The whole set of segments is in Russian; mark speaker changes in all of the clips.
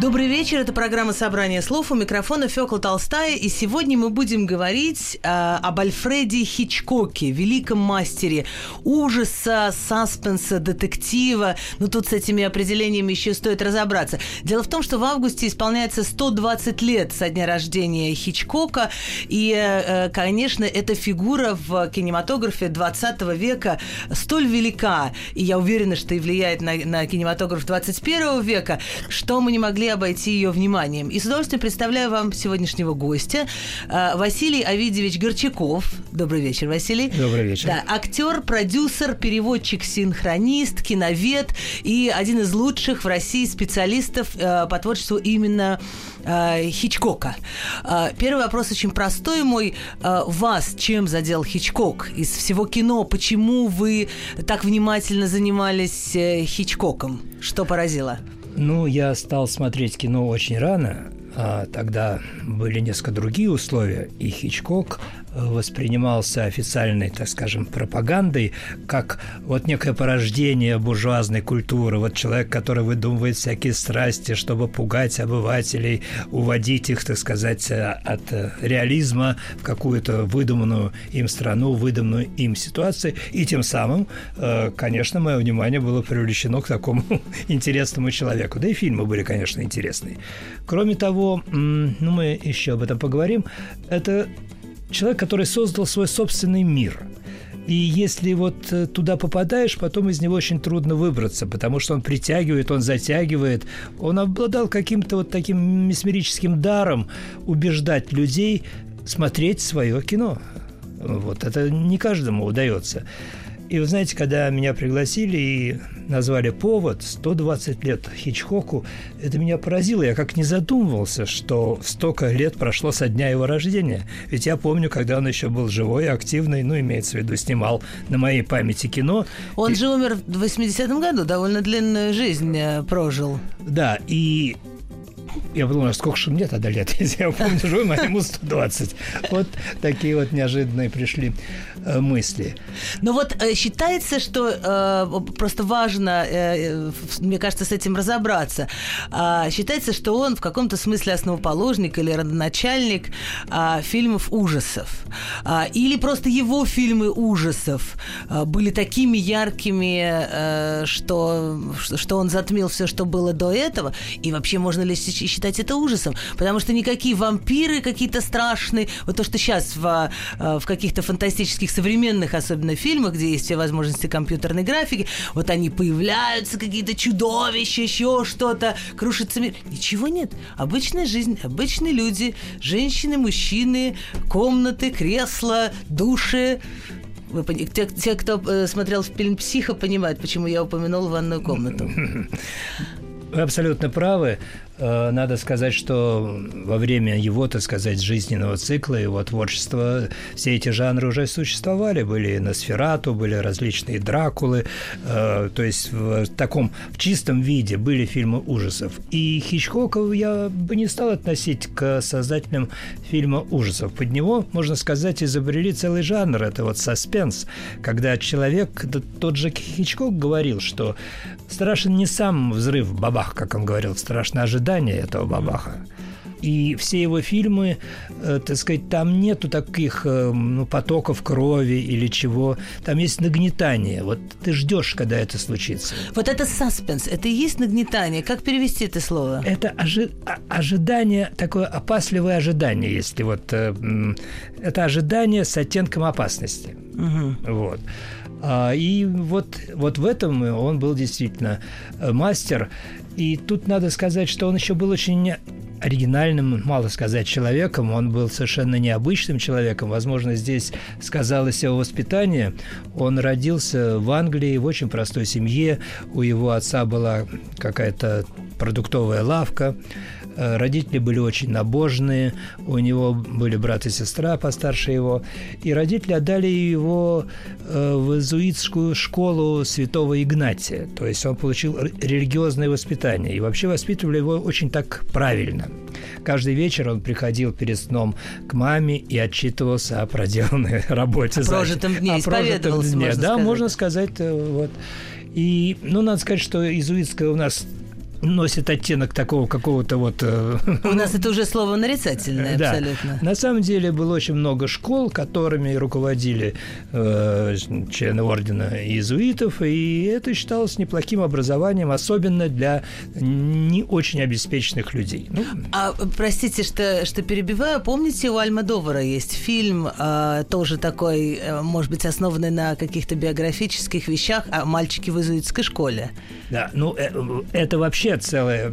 Speaker 1: Добрый вечер, это программа «Собрание слов». У микрофона Фёкла Толстая, и сегодня мы будем говорить э, об Альфреде Хичкоке, великом мастере ужаса, саспенса, детектива. Ну, тут с этими определениями еще стоит разобраться. Дело в том, что в августе исполняется 120 лет со дня рождения Хичкока, и, э, конечно, эта фигура в кинематографе 20 века столь велика, и я уверена, что и влияет на, на кинематограф 21 века, что мы не могли обойти ее вниманием. И с удовольствием представляю вам сегодняшнего гостя э, Василий Авидьевич Горчаков. Добрый вечер, Василий.
Speaker 2: Добрый вечер.
Speaker 1: Да, актер, продюсер, переводчик, синхронист, киновед и один из лучших в России специалистов э, по творчеству именно э, Хичкока. Первый вопрос очень простой мой. Вас чем задел Хичкок из всего кино? Почему вы так внимательно занимались Хичкоком? Что поразило?
Speaker 2: Ну, я стал смотреть кино очень рано, а тогда были несколько другие условия, и Хичкок воспринимался официальной, так скажем, пропагандой как вот некое порождение буржуазной культуры, вот человек, который выдумывает всякие страсти, чтобы пугать обывателей, уводить их, так сказать, от реализма в какую-то выдуманную им страну, выдуманную им ситуацию, и тем самым, э, конечно, мое внимание было привлечено к такому интересному человеку. Да и фильмы были, конечно, интересные. Кроме того, ну, мы еще об этом поговорим, это человек, который создал свой собственный мир. И если вот э, туда попадаешь, потом из него очень трудно выбраться, потому что он притягивает, он затягивает. Он обладал каким-то вот таким месмерическим даром убеждать людей смотреть свое кино. Вот это не каждому удается. И вы знаете, когда меня пригласили и назвали повод 120 лет Хичкоку, это меня поразило. Я как не задумывался, что столько лет прошло со дня его рождения. Ведь я помню, когда он еще был живой, активный, ну, имеется в виду, снимал на моей памяти кино.
Speaker 1: Он и... же умер в 80-м году, довольно длинную жизнь э, прожил.
Speaker 2: Да, и я подумал, сколько же мне тогда лет, если я помню, живу, а ему 120. Вот такие вот неожиданные пришли мысли.
Speaker 1: Но вот э, считается, что э, просто важно, э, мне кажется, с этим разобраться. Э, считается, что он в каком-то смысле основоположник или родоначальник э, фильмов ужасов. Э, или просто его фильмы ужасов э, были такими яркими, э, что, что он затмил все, что было до этого. И вообще можно ли считать это ужасом, потому что никакие вампиры какие-то страшные, вот то, что сейчас в, э, в каких-то фантастических современных, особенно фильмах, где есть все возможности компьютерной графики, вот они появляются, какие-то чудовища, еще что-то, крушится мир. Ничего нет. Обычная жизнь, обычные люди, женщины, мужчины, комнаты, кресла, души. Вы, те, те, кто э, смотрел фильм «Психо», понимают, почему я упомянул ванную комнату.
Speaker 2: Вы абсолютно правы. Э, надо сказать, что во время его, так сказать, жизненного цикла, его творчества, все эти жанры уже существовали. Были Носферату, были различные Дракулы. Э, то есть в таком, в чистом виде были фильмы ужасов. И Хичкока я бы не стал относить к создателям фильма ужасов. Под него, можно сказать, изобрели целый жанр. Это вот саспенс, когда человек, тот же Хичкок говорил, что страшен не сам взрыв бабах, как он говорил, страшно ожидание ожидания этого бабаха. И все его фильмы, э, так сказать, там нету таких э, ну, потоков крови или чего. Там есть нагнетание. Вот ты ждешь, когда это случится.
Speaker 1: Вот это саспенс, это и есть нагнетание. Как перевести это слово?
Speaker 2: Это ожи- ожидание, такое опасливое ожидание, если вот... Э, это ожидание с оттенком опасности. Угу. Вот. А, и вот, вот в этом он был действительно мастер. И тут надо сказать, что он еще был очень оригинальным, мало сказать, человеком. Он был совершенно необычным человеком. Возможно, здесь сказалось его воспитание. Он родился в Англии в очень простой семье. У его отца была какая-то продуктовая лавка. Э, родители были очень набожные, у него были брат и сестра постарше его, и родители отдали его э, в иезуитскую школу святого Игнатия, то есть он получил религиозное воспитание, и вообще воспитывали его очень так правильно. Каждый вечер он приходил перед сном к маме и отчитывался о проделанной работе.
Speaker 1: О прожитом дне, о прожитом дне.
Speaker 2: да, сказать. можно сказать. Э, вот. И, ну, надо сказать, что иезуитская у нас носит оттенок такого какого-то вот... Э,
Speaker 1: У нас это уже слово нарицательное да. абсолютно.
Speaker 2: На самом деле было очень много школ, которыми руководили э, члены ордена иезуитов, и это считалось неплохим образованием, особенно для не очень обеспеченных людей.
Speaker 1: Ну, а простите, что, что перебиваю, помните, у Альмадовара есть фильм, э, тоже такой, э, может быть, основанный на каких-то биографических вещах о мальчике в иезуитской школе?
Speaker 2: Да, ну э, это вообще вообще целая,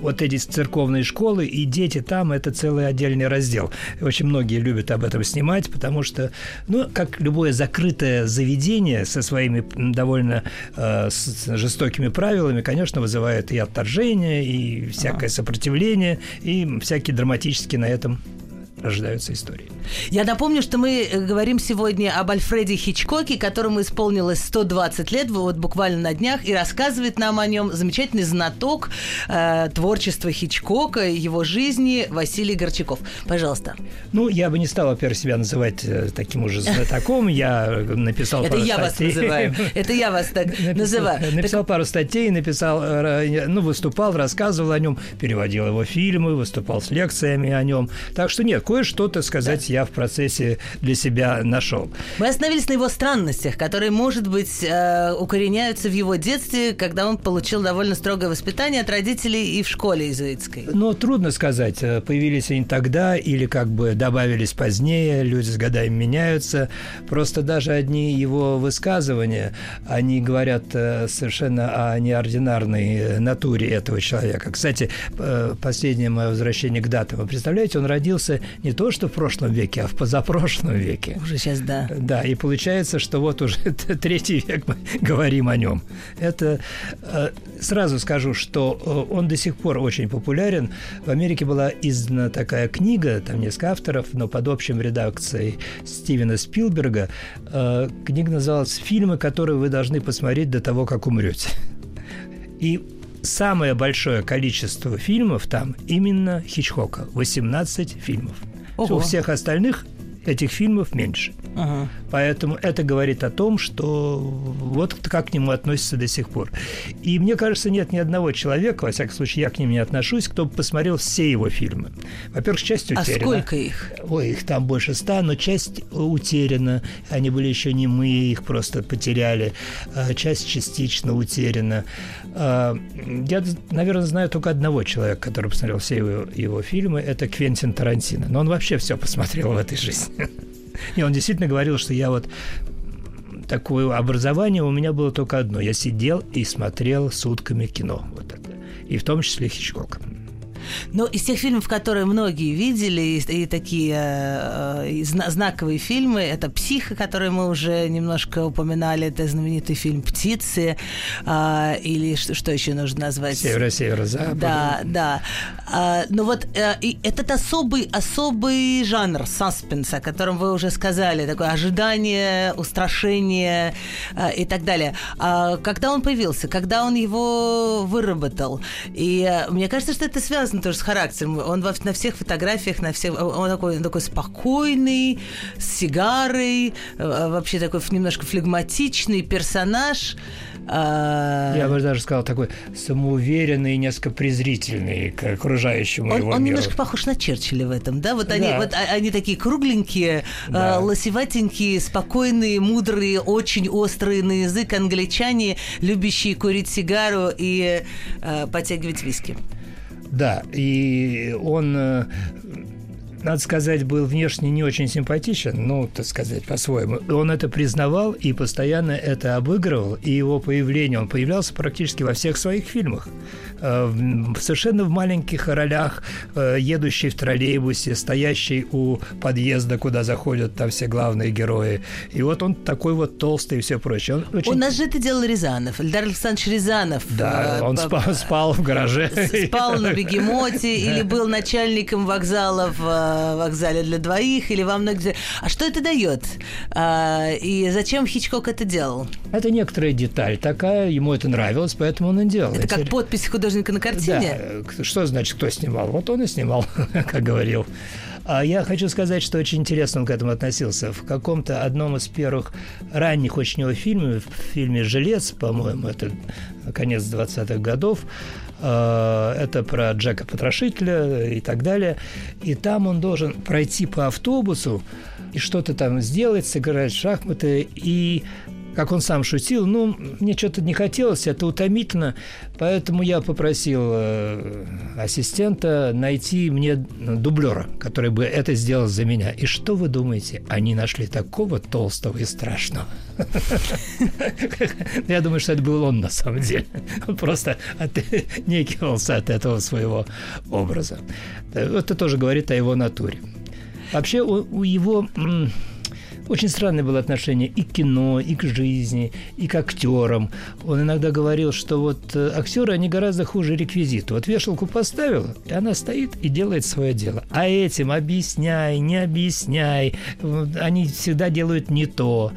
Speaker 2: вот эти церковные школы, и дети там – это целый отдельный раздел. Очень многие любят об этом снимать, потому что, ну, как любое закрытое заведение со своими довольно э, жестокими правилами, конечно, вызывает и отторжение, и всякое сопротивление, и всякие драматические на этом рождаются истории.
Speaker 1: Я напомню, что мы э, говорим сегодня об Альфреде Хичкоке, которому исполнилось 120 лет, вот буквально на днях, и рассказывает нам о нем замечательный знаток э, творчества Хичкока, его жизни Василий Горчаков. Пожалуйста.
Speaker 2: Ну, я бы не стал, во-первых, себя называть э, таким уже знатоком. Я написал
Speaker 1: Это я вас называю. Это я вас так называю.
Speaker 2: Написал пару статей, написал, э, ну, выступал, рассказывал о нем, переводил его фильмы, выступал с лекциями о нем. Так что нет, кое-что, так сказать, я в процессе для себя нашел.
Speaker 1: Мы остановились на его странностях, которые, может быть, э, укореняются в его детстве, когда он получил довольно строгое воспитание от родителей и в школе иезуитской.
Speaker 2: Но трудно сказать, э, появились они тогда или как бы добавились позднее, люди с годами меняются. Просто даже одни его высказывания, они говорят э, совершенно о неординарной натуре этого человека. Кстати, последнее мое возвращение к датам. Вы представляете, он родился не то, что в прошлом веке, а в позапрошлом веке.
Speaker 1: Уже сейчас, да.
Speaker 2: Да, и получается, что вот уже третий век мы говорим о нем. Это э, сразу скажу, что э, он до сих пор очень популярен. В Америке была издана такая книга, там несколько авторов, но под общим редакцией Стивена Спилберга. Э, книга называлась «Фильмы, которые вы должны посмотреть до того, как умрете». И самое большое количество фильмов там именно Хичкока. 18 фильмов. У всех остальных этих фильмов меньше. Ага. Поэтому это говорит о том, что вот как к нему относятся до сих пор. И мне кажется, нет ни одного человека, во всяком случае, я к ним не отношусь, кто бы посмотрел все его фильмы. Во-первых, часть а утеряна.
Speaker 1: А сколько их?
Speaker 2: Ой, их там больше ста, но часть утеряна. Они были еще не мы, их просто потеряли. А, часть частично утеряна. А, я, наверное, знаю только одного человека, который посмотрел все его, его фильмы. Это Квентин Тарантино. Но он вообще все посмотрел в этой жизни. И он действительно говорил, что я вот такое образование у меня было только одно. Я сидел и смотрел сутками кино. Вот это. И в том числе Хичкок.
Speaker 1: Но из тех фильмов, которые многие видели, и, и такие э, и знаковые фильмы, это «Психа», который мы уже немножко упоминали, это знаменитый фильм «Птицы», э, или что, что еще нужно назвать?
Speaker 2: «Северо-северо-запад».
Speaker 1: Да, да. Э, но вот э, и этот особый, особый жанр саспенса, о котором вы уже сказали, такое ожидание, устрашение э, и так далее. А когда он появился, когда он его выработал? И э, мне кажется, что это связано связано тоже с характером. Он во, на всех фотографиях, на всех, он такой, он такой спокойный, с сигарой, э, вообще такой немножко флегматичный персонаж.
Speaker 2: А, Я бы даже сказал, такой самоуверенный и несколько презрительный к окружающему
Speaker 1: он,
Speaker 2: его
Speaker 1: Он
Speaker 2: миру.
Speaker 1: немножко похож на Черчилля в этом, да? Вот, да. Они, вот а, они такие кругленькие, а, да. лосеватенькие, спокойные, мудрые, очень острые на язык англичане, любящие курить сигару и э, подтягивать виски.
Speaker 2: Да, и он э, надо сказать, был внешне не очень симпатичен, ну, так сказать, по-своему. Он это признавал и постоянно это обыгрывал, и его появление, он появлялся практически во всех своих фильмах. Э, совершенно в маленьких ролях, э, едущий в троллейбусе, стоящий у подъезда, куда заходят там все главные герои. И вот он такой вот толстый и все прочее. Он
Speaker 1: очень... У нас же это делал Рязанов, Эльдар Александрович Рязанов.
Speaker 2: Да, он спал, спал в гараже.
Speaker 1: Спал на бегемоте или был начальником вокзала в э, вокзале для двоих или во многих... А что это дает? А, и зачем Хичкок это делал?
Speaker 2: Это некоторая деталь такая, ему это нравилось, поэтому он и делал.
Speaker 1: Это как подпись художника на картине?
Speaker 2: Да. Что значит, кто снимал? Вот он и снимал, как говорил. А я хочу сказать, что очень интересно он к этому относился. В каком-то одном из первых ранних очень его фильмов, в фильме «Жилец», по-моему, это конец 20-х годов, это про Джека Потрошителя и так далее. И там он должен пройти по автобусу и что-то там сделать, сыграть в шахматы. И как он сам шутил, ну, мне что-то не хотелось, это утомительно, поэтому я попросил э, ассистента найти мне дублера, который бы это сделал за меня. И что вы думаете? Они нашли такого толстого и страшного. Я думаю, что это был он на самом деле. Он просто отнекивался от этого своего образа. Это тоже говорит о его натуре. Вообще у его очень странное было отношение и к кино, и к жизни, и к актерам. Он иногда говорил, что вот э, актеры, они гораздо хуже реквизита. Вот вешалку поставил, и она стоит и делает свое дело. А этим объясняй, не объясняй. Они всегда делают не то.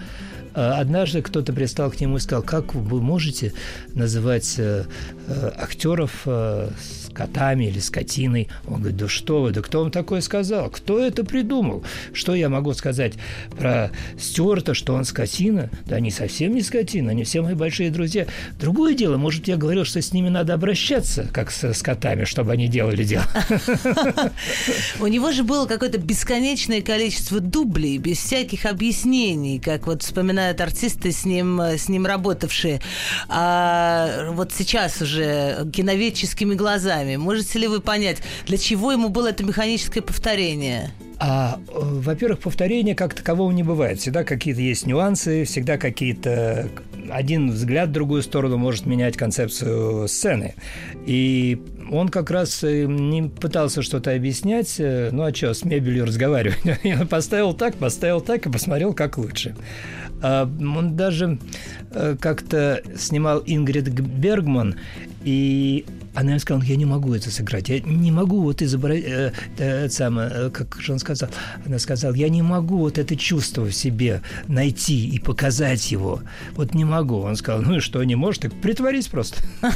Speaker 2: А однажды кто-то пристал к нему и сказал, как вы можете называть э, э, актеров э, котами или скотиной. Он говорит, да что вы, да кто вам такое сказал? Кто это придумал? Что я могу сказать про Стюарта, что он скотина? Да они совсем не скотина, они все мои большие друзья. Другое дело, может, я говорил, что с ними надо обращаться, как с, с котами, чтобы они делали дело.
Speaker 1: У него же было какое-то бесконечное количество дублей, без всяких объяснений, как вот вспоминают артисты с ним, с ним работавшие. А вот сейчас уже киноведческими глазами глазами. Можете ли вы понять, для чего ему было это механическое повторение?
Speaker 2: А, э, во-первых, повторения как такового не бывает. Всегда какие-то есть нюансы, всегда какие-то... Один взгляд в другую сторону может менять концепцию сцены. И он как раз э, не пытался что-то объяснять. Э, ну, а что, с мебелью разговаривать? Я поставил так, поставил так и посмотрел, как лучше. А, он даже как-то снимал Ингрид Бергман, и она сказала, я не могу это сыграть, я не могу вот изобразить, э, э, э, как же он сказал, она сказала, я не могу вот это чувство в себе найти и показать его, вот не могу. Он сказал, ну и что, не можешь, так притворись просто.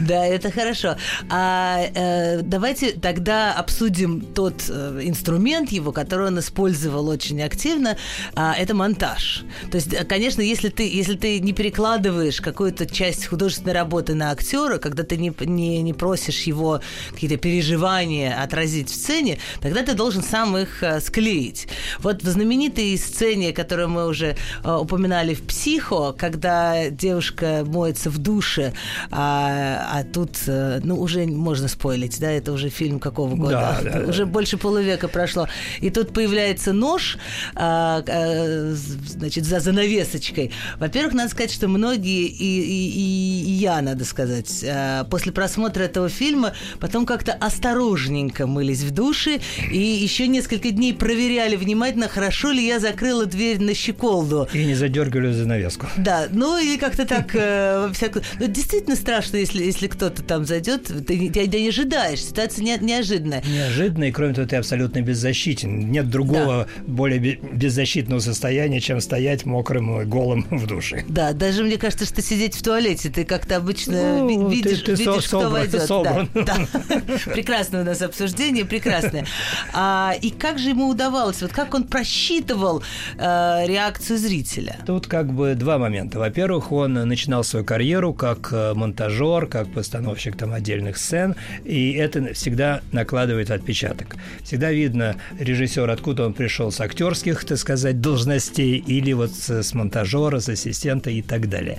Speaker 1: Да, это хорошо. А э, давайте тогда обсудим тот э, инструмент его, который он использовал очень активно, а, это монтаж. То есть, конечно, если ты, если ты не перекладываешь какую-то часть художественной работы на актера, когда ты не, не, не просишь его какие-то переживания отразить в сцене, тогда ты должен сам их а, склеить. Вот в знаменитой сцене, которую мы уже а, упоминали в «Психо», когда девушка моется в душе, а, а тут, а, ну, уже можно спойлить, да, это уже фильм какого года? Да, да, уже да. больше полувека прошло. И тут появляется нож, а, а, значит, за занавесочкой. Во-первых, надо сказать, что многие, и, и, и я, надо сказать, э, после просмотра этого фильма потом как-то осторожненько мылись в душе и еще несколько дней проверяли внимательно, хорошо ли я закрыла дверь на щеколду.
Speaker 2: И не задергали занавеску.
Speaker 1: Да, ну или как-то так э, всяко... Ну, действительно страшно, если, если кто-то там зайдет, ты, ты, ты не ожидаешь, ситуация не, неожиданная.
Speaker 2: Неожиданная, и кроме того, ты абсолютно беззащитен. Нет другого да. более беззащитного состояния, чем стоять мокрым и голым в душе.
Speaker 1: Да, даже мне кажется, что сидеть в туалете ты как-то обычно ну, видишь, ты, ты видишь кто войдет. Собран. Да, да. Прекрасное у нас обсуждение, прекрасное. А, и как же ему удавалось, вот как он просчитывал э, реакцию зрителя?
Speaker 2: Тут как бы два момента. Во-первых, он начинал свою карьеру как э, монтажер, как постановщик там отдельных сцен, и это всегда накладывает отпечаток. Всегда видно режиссер, откуда он пришел с актерских, так сказать, должностей, или вот с, монтажера, с ассистента и так далее.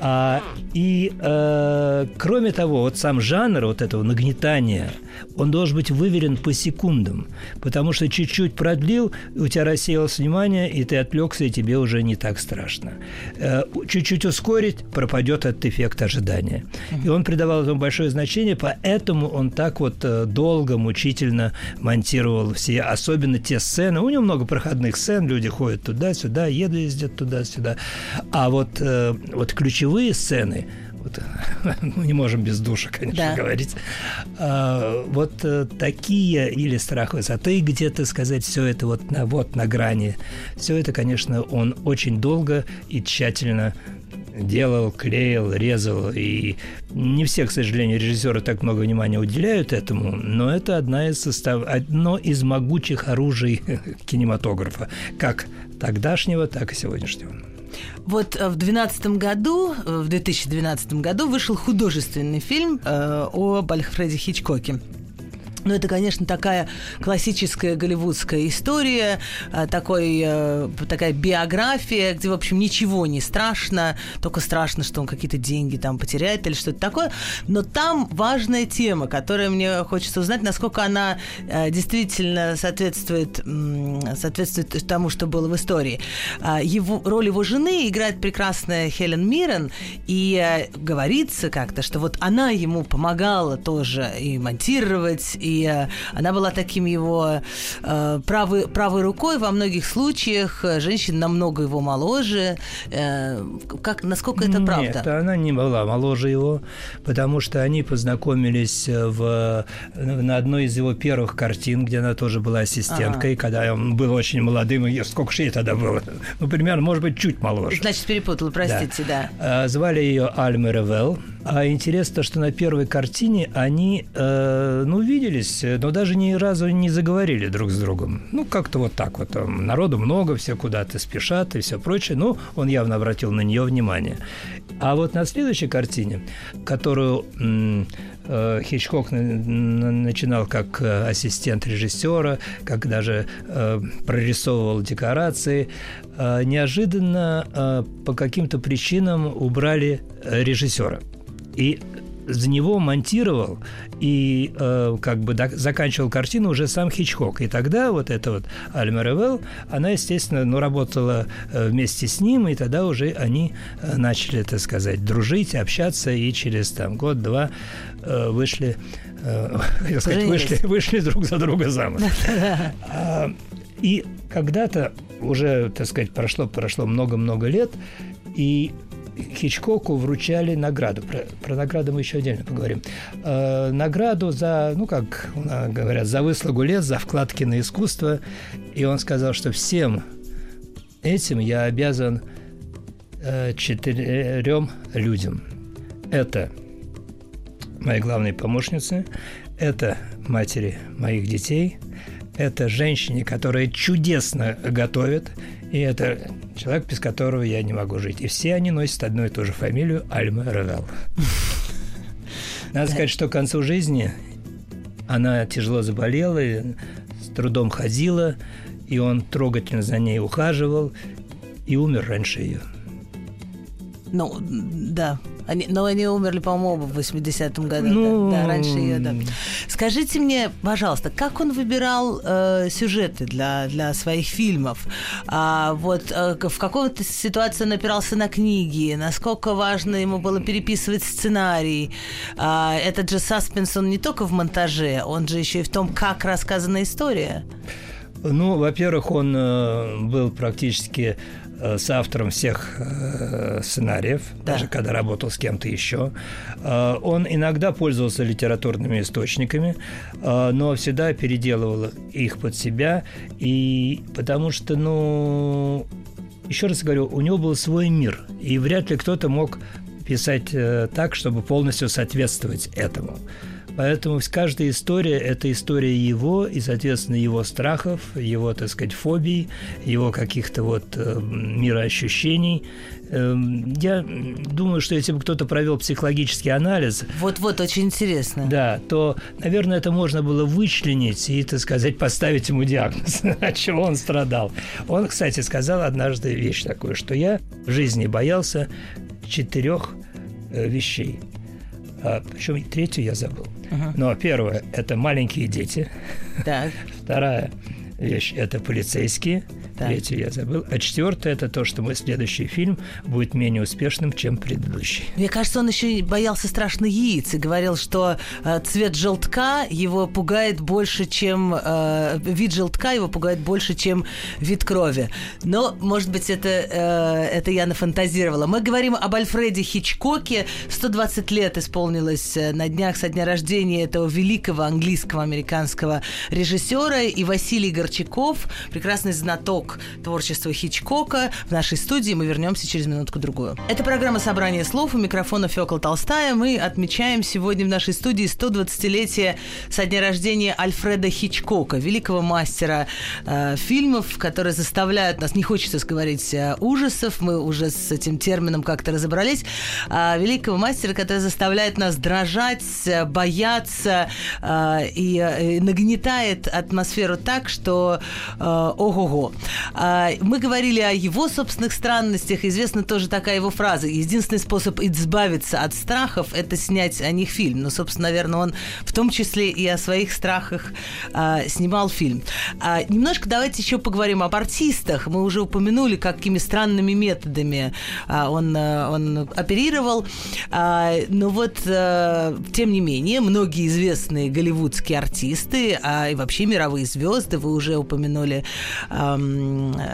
Speaker 2: А, и э, кроме того, вот сам жанр вот этого нагнетания, он должен быть выверен по секундам, потому что чуть-чуть продлил, у тебя рассеялось внимание, и ты отвлекся, и тебе уже не так страшно. Э, чуть-чуть ускорить, пропадет этот эффект ожидания. И он придавал этому большое значение, поэтому он так вот э, долго, мучительно монтировал все, особенно те сцены. У него много проходных сцен, люди ходят туда-сюда, ездят туда-сюда. А вот, э, вот ключевые сцены, вот, мы не можем без душа, конечно, да. говорить. А, вот э, такие или страх высоты, где-то сказать все это вот на, вот на грани. Все это, конечно, он очень долго и тщательно делал, клеил, резал. И не все, к сожалению, режиссеры так много внимания уделяют этому, но это одна из состав... одно из могучих оружий кинематографа, как тогдашнего, так и сегодняшнего.
Speaker 1: Вот э, в 2012 году, э, в 2012 году вышел художественный фильм э, об Альфреде Хичкоке. Ну, это, конечно, такая классическая голливудская история, а, такой, э, такая биография, где, в общем, ничего не страшно, только страшно, что он какие-то деньги там потеряет или что-то такое. Но там важная тема, которая мне хочется узнать, насколько она э, действительно соответствует, соответствует тому, что было в истории. А, его, роль его жены играет прекрасная Хелен Миррен, и э, говорится как-то, что вот она ему помогала тоже и монтировать, и Э, она была таким его э, правой, правой рукой во многих случаях. Женщина намного его моложе. Э, как, насколько это
Speaker 2: Нет,
Speaker 1: правда?
Speaker 2: Нет, она не была моложе его, потому что они познакомились в, на одной из его первых картин, где она тоже была ассистенткой, ага. когда он был очень молодым. И сколько же ей тогда было? Ну, примерно, может быть, чуть моложе.
Speaker 1: Значит, перепутал, простите, да.
Speaker 2: да. Звали ее Альма Ревел. А интересно, что на первой картине они, э, ну, виделись, но даже ни разу не заговорили друг с другом. Ну, как-то вот так вот. Там, народу много, все куда-то спешат и все прочее. Ну, он явно обратил на нее внимание. А вот на следующей картине, которую э, Хичкок на- на- начинал как э, ассистент режиссера, как даже э, прорисовывал декорации, э, неожиданно э, по каким-то причинам убрали э, режиссера. И за него монтировал и э, как бы до, заканчивал картину уже сам Хичкок. И тогда вот эта вот Альма Ревел, она, естественно, ну, работала э, вместе с ним, и тогда уже они э, начали, так сказать, дружить, общаться, и через там год-два э, вышли, э, сказать, вышли, вышли друг за друга замуж. А, и когда-то уже, так сказать, прошло прошло много-много лет, и Хичкоку вручали награду. Про, про награду мы еще отдельно поговорим. Э, награду за, ну, как говорят, за выслугу лет, за вкладки на искусство. И он сказал, что всем этим я обязан э, четырем людям. Это мои главные помощницы, это матери моих детей, это женщине, которая чудесно готовит, и это человек, без которого я не могу жить. И все они носят одну и ту же фамилию Альма Ревел. Надо сказать, что к концу жизни она тяжело заболела, с трудом ходила, и он трогательно за ней ухаживал и умер раньше ее.
Speaker 1: Ну, да. Они, но они умерли, по-моему, в 80-м году. Ну... Да, да, раньше ее, да. Скажите мне, пожалуйста, как он выбирал э, сюжеты для, для своих фильмов? А, вот э, в какой-то ситуации он опирался на книги, насколько важно ему было переписывать сценарий. А, этот же саспенс, он не только в монтаже, он же еще и в том, как рассказана история.
Speaker 2: Ну, во-первых, он э, был практически Э, с автором всех э, сценариев, да. даже когда работал с кем-то еще. Он иногда пользовался литературными источниками, но всегда переделывал их под себя, и потому что, ну, еще раз говорю, у него был свой мир, и вряд ли кто-то мог писать так, чтобы полностью соответствовать этому. Поэтому каждая история – это история его и, соответственно, его страхов, его, так сказать, фобий, его каких-то вот э, мироощущений. Э, я думаю, что если бы кто-то провел психологический анализ…
Speaker 1: Вот-вот, очень интересно.
Speaker 2: Да, то, наверное, это можно было вычленить и, так сказать, поставить ему диагноз, от чего он страдал. Он, кстати, сказал однажды вещь такую, что я в жизни боялся четырех э, вещей – А, причем третью я забыл. Uh-huh. Но первое – это маленькие дети.
Speaker 1: Так.
Speaker 2: Вторая вещь – это полицейские. Так. Третью я забыл. А четвертое – это то, что мой следующий фильм будет менее успешным, чем предыдущий.
Speaker 1: Мне кажется, он еще боялся страшно яиц и говорил, что э, цвет желтка его пугает больше, чем… Э, вид желтка его пугает больше, чем вид крови. Но, может быть, это, э, это я нафантазировала. Мы говорим об Альфреде Хичкоке. 120 лет исполнилось э, на днях со дня рождения этого великого английского американского режиссера. И Василий Горчаков, прекрасный знаток каталог творчества Хичкока. В нашей студии мы вернемся через минутку-другую. Это программа «Собрание слов». У микрофона Фёкла Толстая. Мы отмечаем сегодня в нашей студии 120-летие со дня рождения Альфреда Хичкока, великого мастера э, фильмов, которые заставляют нас, не хочется говорить э, ужасов, мы уже с этим термином как-то разобрались, э, великого мастера, который заставляет нас дрожать, э, бояться э, и э, нагнетает атмосферу так, что э, ого-го. А, мы говорили о его собственных странностях. Известна тоже такая его фраза. Единственный способ избавиться от страхов – это снять о них фильм. Ну, собственно, наверное, он в том числе и о своих страхах а, снимал фильм. А, немножко давайте еще поговорим об артистах. Мы уже упомянули, какими странными методами он, он оперировал. Но вот, тем не менее, многие известные голливудские артисты, и вообще мировые звезды, вы уже упомянули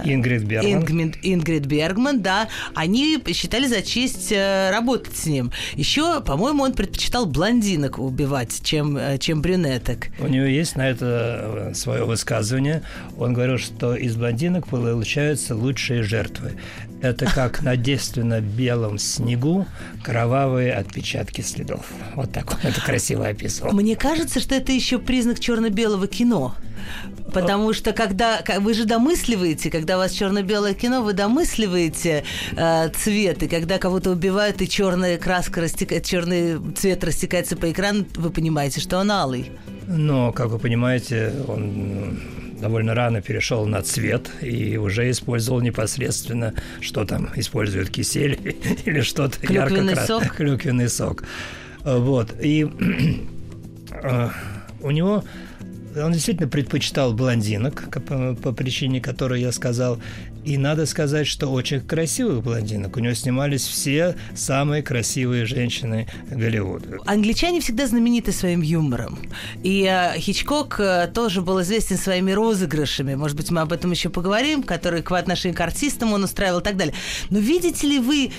Speaker 2: Ингрид Бергман.
Speaker 1: Ингрид, Ингрид Бергман, да, они считали за честь э, работать с ним. Еще, по-моему, он предпочитал блондинок убивать, чем, э, чем брюнеток.
Speaker 2: У него есть на это э, свое высказывание. Он говорил, что из блондинок получаются лучшие жертвы. Это как на девственно белом снегу кровавые отпечатки следов. Вот так он это красиво описывал.
Speaker 1: Мне кажется, что это еще признак черно-белого кино. Потому что когда вы же домысливаете, когда у вас черно-белое кино, вы домысливаете э, цвет, и когда кого-то убивают, и черная краска растекает, черный цвет растекается по экрану, вы понимаете, что он алый.
Speaker 2: Но, как вы понимаете, он довольно рано перешел на цвет и уже использовал непосредственно, что там используют кисель или что-то
Speaker 1: Клюквенный ярко сок.
Speaker 2: Клюквенный сок. Вот. И э, у него он действительно предпочитал блондинок, по, причине которой я сказал. И надо сказать, что очень красивых блондинок. У него снимались все самые красивые женщины Голливуда.
Speaker 1: Англичане всегда знамениты своим юмором. И э, Хичкок э, тоже был известен своими розыгрышами. Может быть, мы об этом еще поговорим, которые по отношению к артистам он устраивал и так далее. Но видите ли вы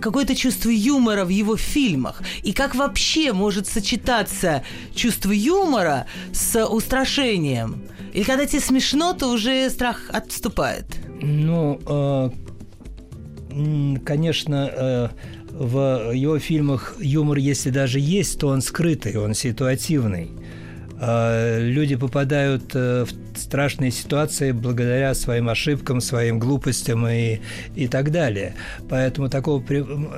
Speaker 1: какое-то чувство юмора в его фильмах? И как вообще может сочетаться чувство юмора с устрашением? Или когда тебе смешно, то уже страх отступает?
Speaker 2: Ну, э, конечно, э, в его фильмах юмор, если даже есть, то он скрытый, он ситуативный. Э, люди попадают в страшные ситуации благодаря своим ошибкам, своим глупостям и, и так далее. Поэтому такого...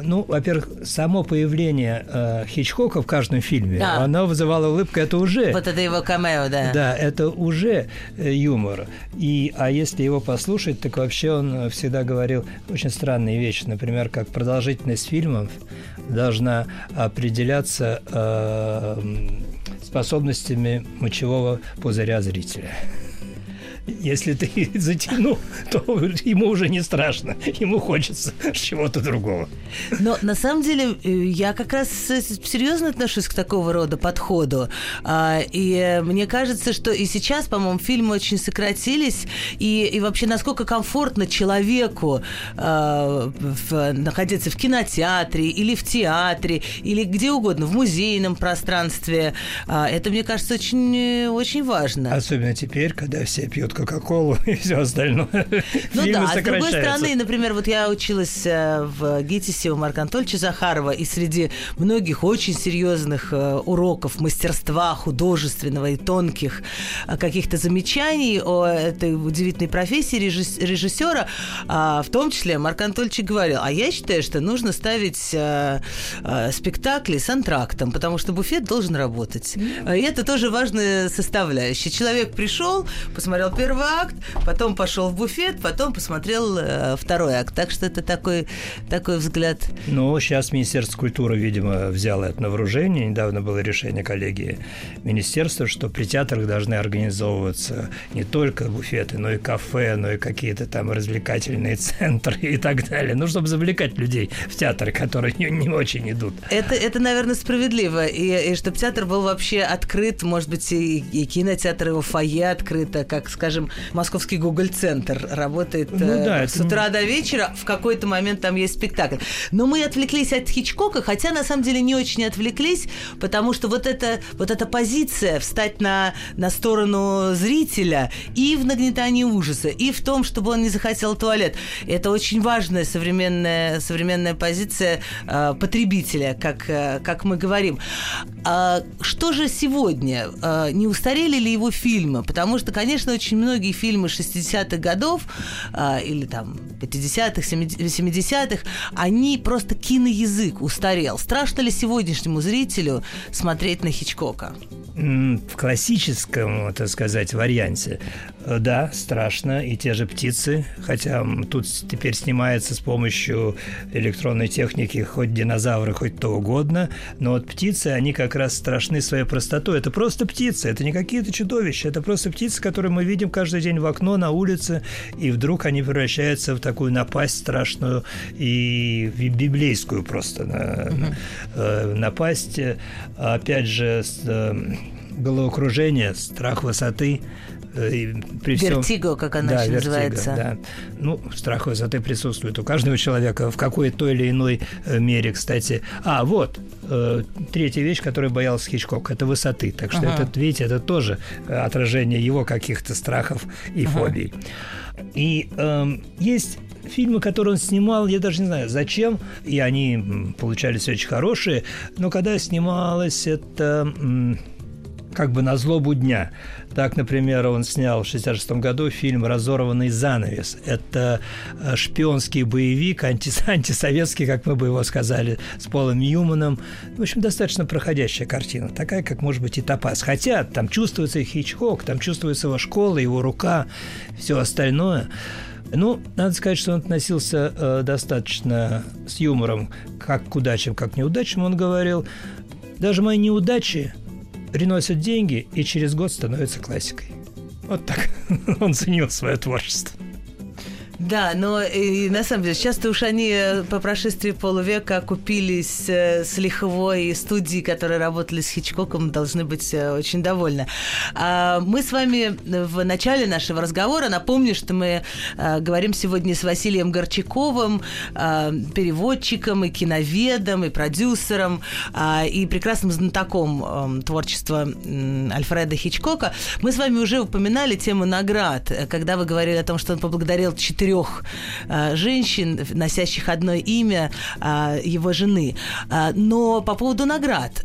Speaker 2: Ну, во-первых, само появление э, Хичкока в каждом фильме, да. оно вызывало улыбку, это уже...
Speaker 1: Вот это его камео, да.
Speaker 2: Да, это уже э, юмор. И, а если его послушать, так вообще он всегда говорил очень странные вещи. Например, как продолжительность фильмов должна определяться э, способностями мочевого пузыря зрителя если ты затянул, то ему уже не страшно, ему хочется чего-то другого.
Speaker 1: Но на самом деле э, я как раз серьезно отношусь к такого рода подходу. А, и мне кажется, что и сейчас, по-моему, фильмы очень сократились, и, и вообще насколько комфортно человеку а, в, находиться в кинотеатре или в театре, или где угодно, в музейном пространстве. А, это, мне кажется, очень, очень важно.
Speaker 2: Особенно теперь, когда все пьют Кока-Колу и все остальное.
Speaker 1: Ну да, а с другой стороны, например, вот я училась э, в ГИТИСе у Марка Анатольевича Захарова, и среди многих очень серьезных э, уроков мастерства художественного и тонких э, каких-то замечаний о этой удивительной профессии режиссера, а, в том числе Марк Анатольевич говорил, а я считаю, что нужно ставить спектакли с антрактом, потому что буфет должен работать. И это тоже важная составляющая. Человек пришел, посмотрел первый акт, потом пошел в буфет, потом посмотрел э, второй акт. Так что это такой, такой взгляд.
Speaker 2: Ну, сейчас Министерство культуры, видимо, взяло это на вооружение. Недавно было решение коллегии министерства, что при театрах должны организовываться не только буфеты, но и кафе, но и какие-то там развлекательные центры и так далее. Ну, чтобы завлекать людей в театры, которые не, не очень идут.
Speaker 1: Это, это, наверное, справедливо. И, и чтобы театр был вообще открыт, может быть, и, и кинотеатр, его фойе открыто, как, скажем, Московский Гоголь-центр работает ну, э, да, с это... утра до вечера. В какой-то момент там есть спектакль. Но мы отвлеклись от Хичкока, хотя на самом деле не очень отвлеклись, потому что вот эта, вот эта позиция встать на, на сторону зрителя и в нагнетании ужаса, и в том, чтобы он не захотел туалет, это очень важная современная, современная позиция э, потребителя, как, э, как мы говорим. А что же сегодня? А, не устарели ли его фильмы? Потому что, конечно, очень многие фильмы 60-х годов а, или там 50-х, 70-х, они просто киноязык устарел. Страшно ли сегодняшнему зрителю смотреть на Хичкока?
Speaker 2: В классическом, так сказать, варианте, э, да, страшно. И те же птицы, хотя тут теперь снимается с помощью электронной техники хоть динозавры, хоть то угодно, но вот птицы, они как раз страшны своей простотой. Это просто птицы, это не какие-то чудовища, это просто птицы, которые мы видим каждый день в окно, на улице, и вдруг они превращаются в такую напасть страшную и библейскую просто угу. напасть. Опять же, э, головокружение, страх высоты.
Speaker 1: Э, при всем... Вертиго, как она да, еще вертиго, называется.
Speaker 2: Да. Ну, страх высоты присутствует у каждого человека в какой-то или иной э, мере, кстати. А, вот, э, третья вещь, которую боялся Хичкок, это высоты. Так что, ага. это, видите, это тоже отражение его каких-то страхов и ага. фобий. И э, есть фильмы, которые он снимал, я даже не знаю, зачем, и они получались очень хорошие, но когда снималось это как бы на злобу дня. Так, например, он снял в 1966 году фильм «Разорванный занавес». Это э, шпионский боевик, анти антисоветский, как мы бы его сказали, с Полом Ньюманом. В общем, достаточно проходящая картина, такая, как может быть и Топаз. Хотя там чувствуется и Хичкок, там чувствуется его школа, его рука, все остальное. Ну, надо сказать, что он относился э, достаточно с юмором как к удачам, как к неудачам. Он говорил, даже мои неудачи приносят деньги и через год становятся классикой. Вот так он ценил свое творчество.
Speaker 1: Да, но и, на самом деле, часто уж они э, по прошествии полувека купились э, с лиховой студии, которые работали с Хичкоком, должны быть э, очень довольны. А мы с вами в начале нашего разговора, напомню, что мы говорим сегодня с Василием Горчаковым, переводчиком и киноведом, и продюсером, и прекрасным знатоком творчества Альфреда Хичкока. Мы с вами уже упоминали тему наград, когда вы говорили о том, что он поблагодарил четыре трех э, женщин, носящих одно имя э, его жены. Э, но по поводу наград.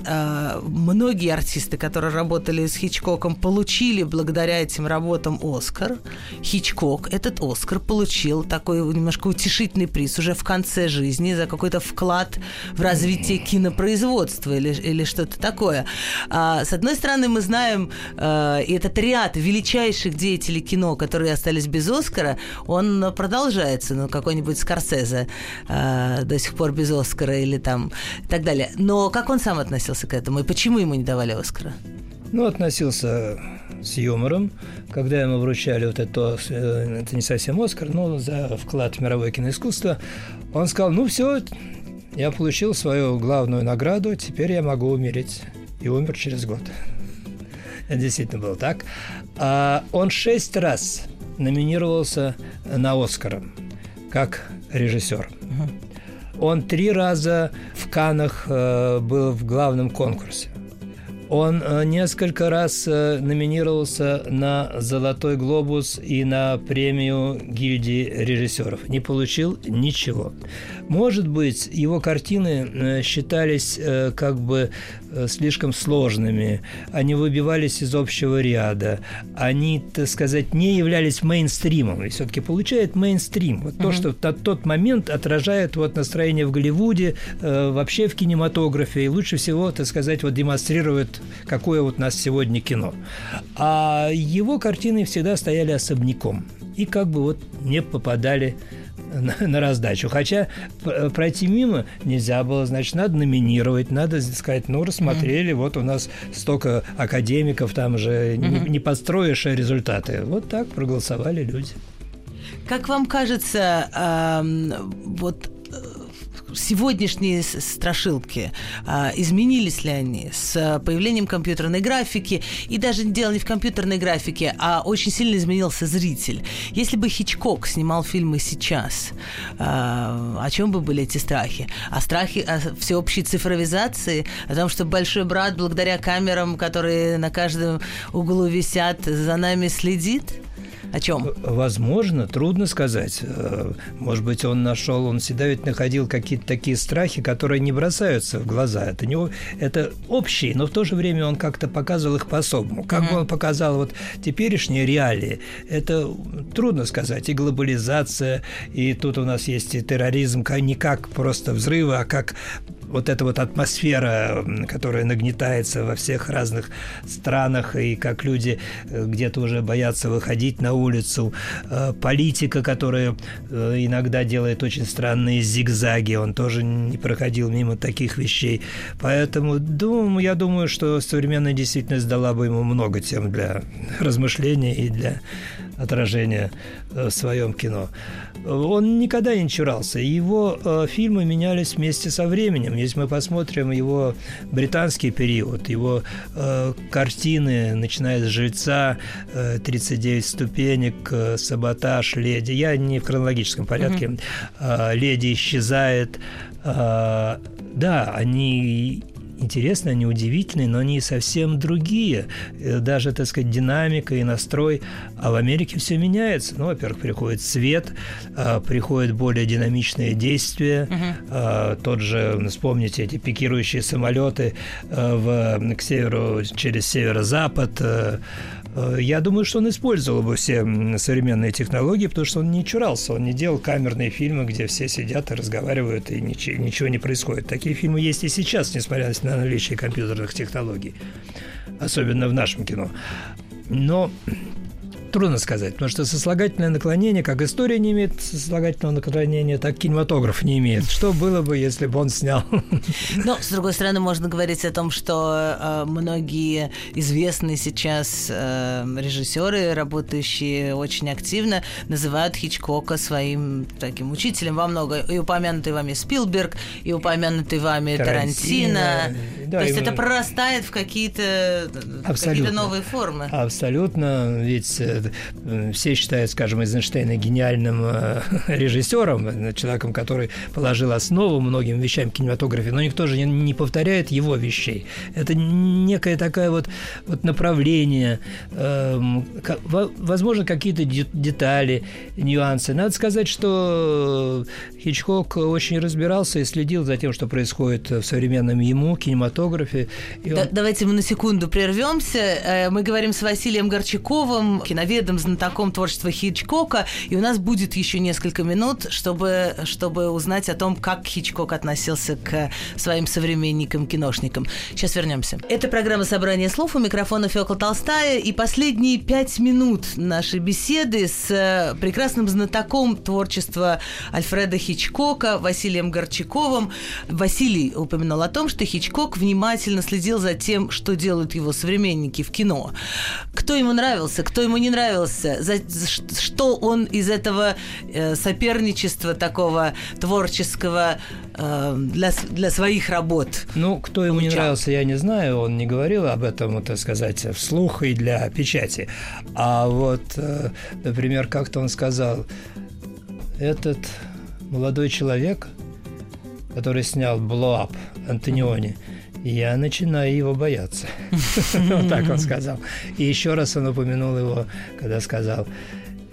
Speaker 1: Многие артисты, которые работали с Хичкоком, получили благодаря этим работам Оскар. Хичкок этот Оскар получил такой немножко утешительный приз уже в конце жизни за какой-то вклад в развитие кинопроизводства или, или что-то такое. С одной стороны, мы знаем этот ряд величайших деятелей кино, которые остались без Оскара, он продолжается, ну, какой-нибудь Скорсезе э, до сих пор без Оскара или там и так далее. Но как он сам относился к этому и почему ему не давали Оскара?
Speaker 2: Ну, относился с юмором. Когда ему вручали вот это, э, это не совсем Оскар, но за вклад в мировое киноискусство, он сказал, ну все, я получил свою главную награду, теперь я могу умереть. И умер через год. Это действительно было так. А он шесть раз номинировался на Оскар как режиссер. Он три раза в Канах э, был в главном конкурсе. Он э, несколько раз э, номинировался на «Золотой глобус» и на премию гильдии режиссеров. Не получил ничего. Может быть, его картины считались как бы э, слишком сложными, они выбивались из общего ряда, они, так сказать, не являлись мейнстримом. И все-таки получает мейнстрим. Вот то, что на тот момент отражает вот настроение в Голливуде, э, вообще в кинематографе, и лучше всего, так сказать, вот демонстрирует, какое вот у нас сегодня кино. А его картины всегда стояли особняком и как бы вот не попадали на, на раздачу. Хотя пройти мимо нельзя было, значит, надо номинировать, надо сказать, ну, рассмотрели, mm-hmm. вот у нас столько академиков, там же mm-hmm. не, не подстроишь результаты. Вот так проголосовали люди.
Speaker 1: Как вам кажется, э, вот сегодняшние страшилки, а, изменились ли они с появлением компьютерной графики? И даже дело не в компьютерной графике, а очень сильно изменился зритель. Если бы Хичкок снимал фильмы сейчас, а, о чем бы были эти страхи? О страхе о всеобщей цифровизации, о том, что большой брат благодаря камерам, которые на каждом углу висят, за нами следит? О чем?
Speaker 2: Возможно, трудно сказать. Э, может быть, он нашел, он всегда ведь находил какие-то такие страхи, которые не бросаются в глаза. Это, не, это общие, но в то же время он как-то показывал их по-особому. Как mm-hmm. он показал вот теперешние реалии, это трудно сказать. И глобализация, и тут у нас есть и терроризм, не как просто взрывы, а как вот эта вот атмосфера, которая нагнетается во всех разных странах, и как люди э, где-то уже боятся выходить на улицу, э, политика, которая э, иногда делает очень странные зигзаги, он тоже не проходил мимо таких вещей. Поэтому думаю, я думаю, что современная действительность дала бы ему много тем для размышления и для отражения в своем кино. Он никогда не чурался. Его э, фильмы менялись вместе со временем. Если мы посмотрим его британский период, его э, картины, начиная с «Жильца», э, «39 ступенек», э, «Саботаж», «Леди», я не в хронологическом порядке, mm-hmm. э, «Леди исчезает», э, да, они интересные, они удивительные, но они совсем другие. Э, даже, так сказать, динамика и настрой. А в Америке все меняется. Ну, во-первых, приходит свет, а, приходят более динамичные действия. Uh-huh. Тот же, вспомните, эти пикирующие самолеты э, в, к северу, через северо-запад, Э, я думаю, что он использовал бы все современные технологии, потому что он не чурался, он не делал камерные фильмы, где все сидят и разговаривают, и ничего, ничего не происходит. Такие фильмы есть и сейчас, несмотря на наличие компьютерных технологий, особенно в нашем кино. Но трудно сказать, потому что сослагательное наклонение, как история не имеет сослагательного наклонения, так кинематограф не имеет. Что было бы, если бы он снял?
Speaker 1: Но, с другой стороны, можно говорить о том, что э, многие известные сейчас э, режиссеры, работающие очень активно, называют Хичкока своим таким учителем во много. И упомянутый вами Спилберг, и упомянутый вами Тарантино. Тарантино. Да, То есть это прорастает в какие-то какие новые формы.
Speaker 2: Абсолютно. Ведь э, все считают, скажем, Эйзенштейна гениальным э, режиссером, человеком, который положил основу многим вещам в кинематографе, но никто же не повторяет его вещей. Это некое такое вот, вот направление, эм, возможно, какие-то детали, нюансы. Надо сказать, что Хичкок очень разбирался и следил за тем, что происходит в современном ему кинематографе.
Speaker 1: Он... давайте мы на секунду прервемся. Мы говорим с Василием Горчаковым, киноведом, знатоком творчества Хичкока, и у нас будет еще несколько минут, чтобы, чтобы узнать о том, как Хичкок относился к своим современникам-киношникам. Сейчас вернемся. Это программа «Собрание слов». У микрофона Фёкла Толстая. И последние пять минут нашей беседы с э, прекрасным знатоком творчества Альфреда Хичкока Василием Горчаковым. Василий упоминал о том, что Хичкок внимательно следил за тем, что делают его современники в кино. Кто ему нравился, кто ему не нравился? За, что он из этого э, соперничества такого творческого э, для, для своих работ?
Speaker 2: Ну, кто ему получал? не нравился, я не знаю. Он не говорил об этом, так сказать, вслух и для печати. А вот, э, например, как-то он сказал, этот молодой человек, который снял «Blow Up» Антониони, я начинаю его бояться. Вот так он сказал. И еще раз он упомянул его, когда сказал,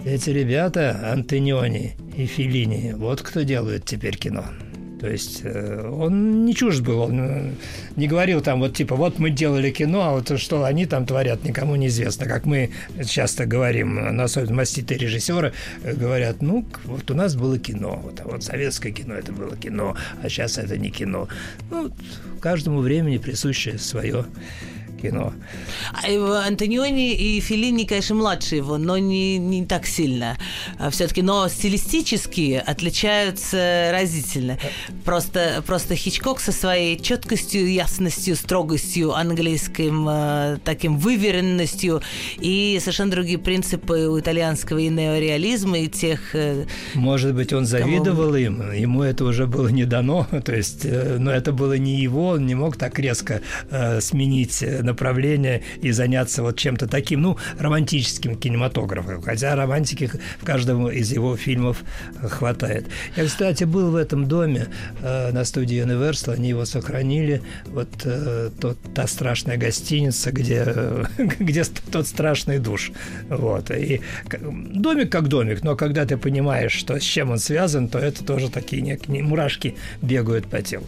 Speaker 2: эти ребята, Антониони и Филини, вот кто делают теперь кино. То есть э, он не чужд был, он э, не говорил там вот типа вот мы делали кино, а вот что они там творят, никому не известно. Как мы часто говорим, но особенно маститые режиссеры э, говорят, ну вот у нас было кино, вот, а вот советское кино это было кино, а сейчас это не кино. Ну, каждому времени присуще свое кино.
Speaker 1: А Антониони и Филини, конечно, младше его, но не, не так сильно. А Все-таки, но стилистически отличаются разительно. Просто, просто Хичкок со своей четкостью, ясностью, строгостью, английским э, таким выверенностью и совершенно другие принципы у итальянского и неореализма, и тех... Э,
Speaker 2: Может быть, он завидовал кого... им, ему это уже было не дано, то есть, э, но это было не его, он не мог так резко э, сменить направление и заняться вот чем-то таким, ну, романтическим кинематографом. Хотя романтики в каждом из его фильмов хватает. Я, кстати, был в этом доме э, на студии Universal, они его сохранили. Вот э, тот, та страшная гостиница, где, э, где тот страшный душ. Вот. И домик как домик, но когда ты понимаешь, что с чем он связан, то это тоже такие некие мурашки бегают по телу.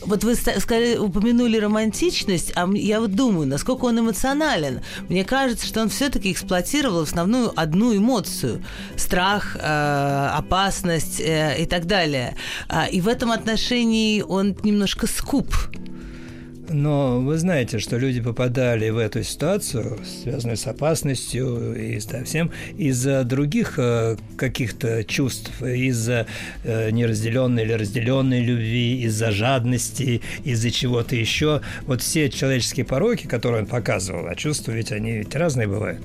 Speaker 1: Вот вы сказали, упомянули романтичность, а я вот думаю, насколько он эмоционален. Мне кажется, что он все-таки эксплуатировал основную одну эмоцию – страх, э, опасность э, и так далее. А, и в этом отношении он немножко скуп.
Speaker 2: Но вы знаете, что люди попадали в эту ситуацию, связанную с опасностью и совсем из-за других э, каких-то чувств, из-за э, неразделенной или разделенной любви, из-за жадности, из-за чего-то еще. Вот все человеческие пороки, которые он показывал, а чувства ведь они ведь разные бывают,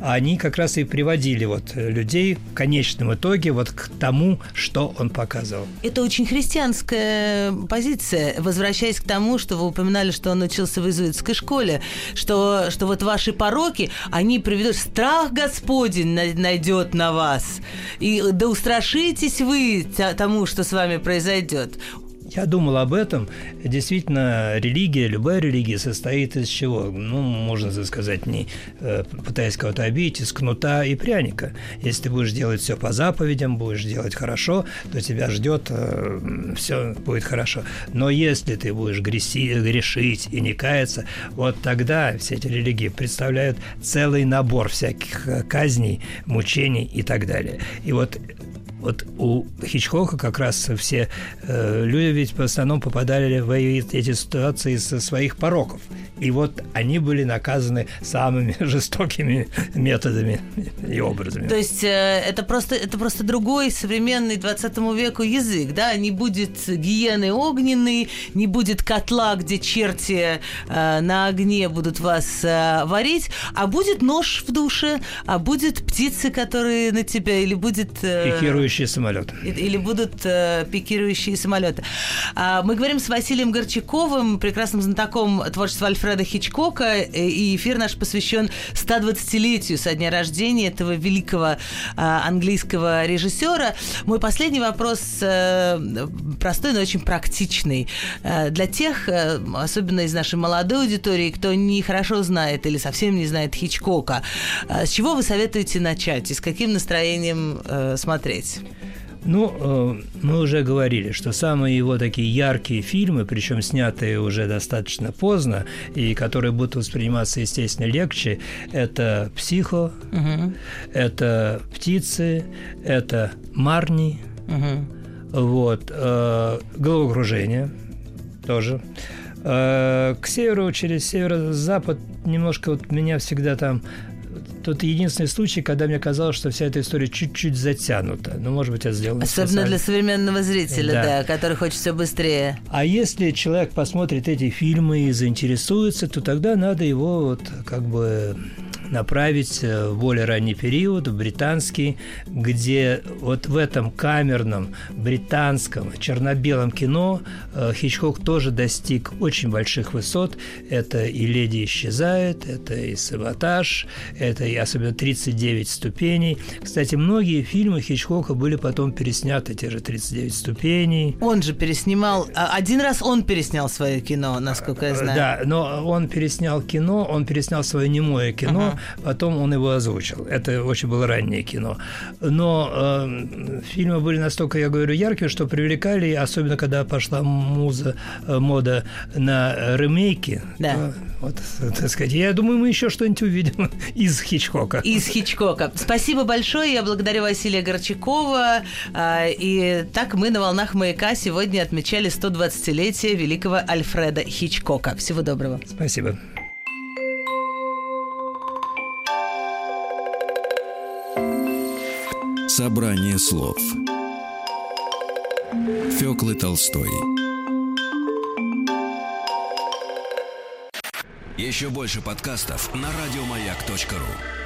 Speaker 2: они как раз и приводили вот людей в конечном итоге вот к тому, что он показывал.
Speaker 1: Это очень христианская позиция, возвращаясь к тому, что вы упоминали упоминали, что он учился в иезуитской школе, что, что вот ваши пороки, они приведут, страх Господень найдет на вас. И да устрашитесь вы тому, что с вами произойдет.
Speaker 2: Я думал об этом. Действительно, религия, любая религия состоит из чего? Ну, можно сказать, не э, пытаясь кого-то обидеть, из кнута и пряника. Если ты будешь делать все по заповедям, будешь делать хорошо, то тебя ждет э, все будет хорошо. Но если ты будешь греси, грешить и не каяться, вот тогда все эти религии представляют целый набор всяких э, казней, мучений и так далее. И вот вот у Хичкока как раз все э, люди ведь в основном попадали в эти ситуации со своих пороков. И вот они были наказаны самыми жестокими методами и образами.
Speaker 1: То есть э, это, просто, это просто другой современный 20 веку язык, да? Не будет гиены огненной, не будет котла, где черти э, на огне будут вас э, варить, а будет нож в душе, а будет птицы, которые на тебя, или будет...
Speaker 2: Э, пикирующие самолеты.
Speaker 1: Или будут э, пикирующие самолеты. А, мы говорим с Василием Горчаковым, прекрасным знатоком творчества Альфреда Хичкока, э, и эфир наш посвящен 120-летию со дня рождения этого великого а, английского режиссера. Мой последний вопрос а, простой, но очень практичный. А, для тех, особенно из нашей молодой аудитории, кто не хорошо знает или совсем не знает Хичкока, с чего вы советуете начать и с каким настроением смотреть?
Speaker 2: Ну, э, мы уже говорили, что самые его такие яркие фильмы, причем снятые уже достаточно поздно, и которые будут восприниматься, естественно, легче, это «Психо», угу. это «Птицы», это «Марни», угу. вот, э, «Головокружение» тоже. Э, к северу, через северо-запад немножко вот меня всегда там Тут единственный случай, когда мне казалось, что вся эта история чуть-чуть затянута. Ну, может быть, это сделано
Speaker 1: Особенно специально. для современного зрителя, да. да, который хочет все быстрее.
Speaker 2: А если человек посмотрит эти фильмы и заинтересуется, то тогда надо его вот как бы направить э, в более ранний период, в британский, где вот в этом камерном британском черно-белом кино э, Хичкок тоже достиг очень больших высот. Это и «Леди исчезает», это и «Саботаж», это и особенно «39 ступеней». Кстати, многие фильмы Хичкока были потом пересняты, те же «39 ступеней».
Speaker 1: Он же переснимал, а, один раз он переснял свое кино, насколько я знаю.
Speaker 2: Да, но он переснял кино, он переснял свое немое кино, потом он его озвучил. Это очень было раннее кино. Но э, фильмы были настолько, я говорю, яркие, что привлекали, особенно когда пошла муза, э, мода на ремейки.
Speaker 1: Да.
Speaker 2: То, вот, так сказать, я думаю, мы еще что-нибудь увидим из Хичкока.
Speaker 1: Из Хичкока. Спасибо большое. Я благодарю Василия Горчакова. А, и так мы на волнах маяка сегодня отмечали 120-летие великого Альфреда Хичкока. Всего доброго.
Speaker 2: Спасибо.
Speaker 3: Собрание слов. Фёклы Толстой. Еще больше подкастов на радиомаяк.ру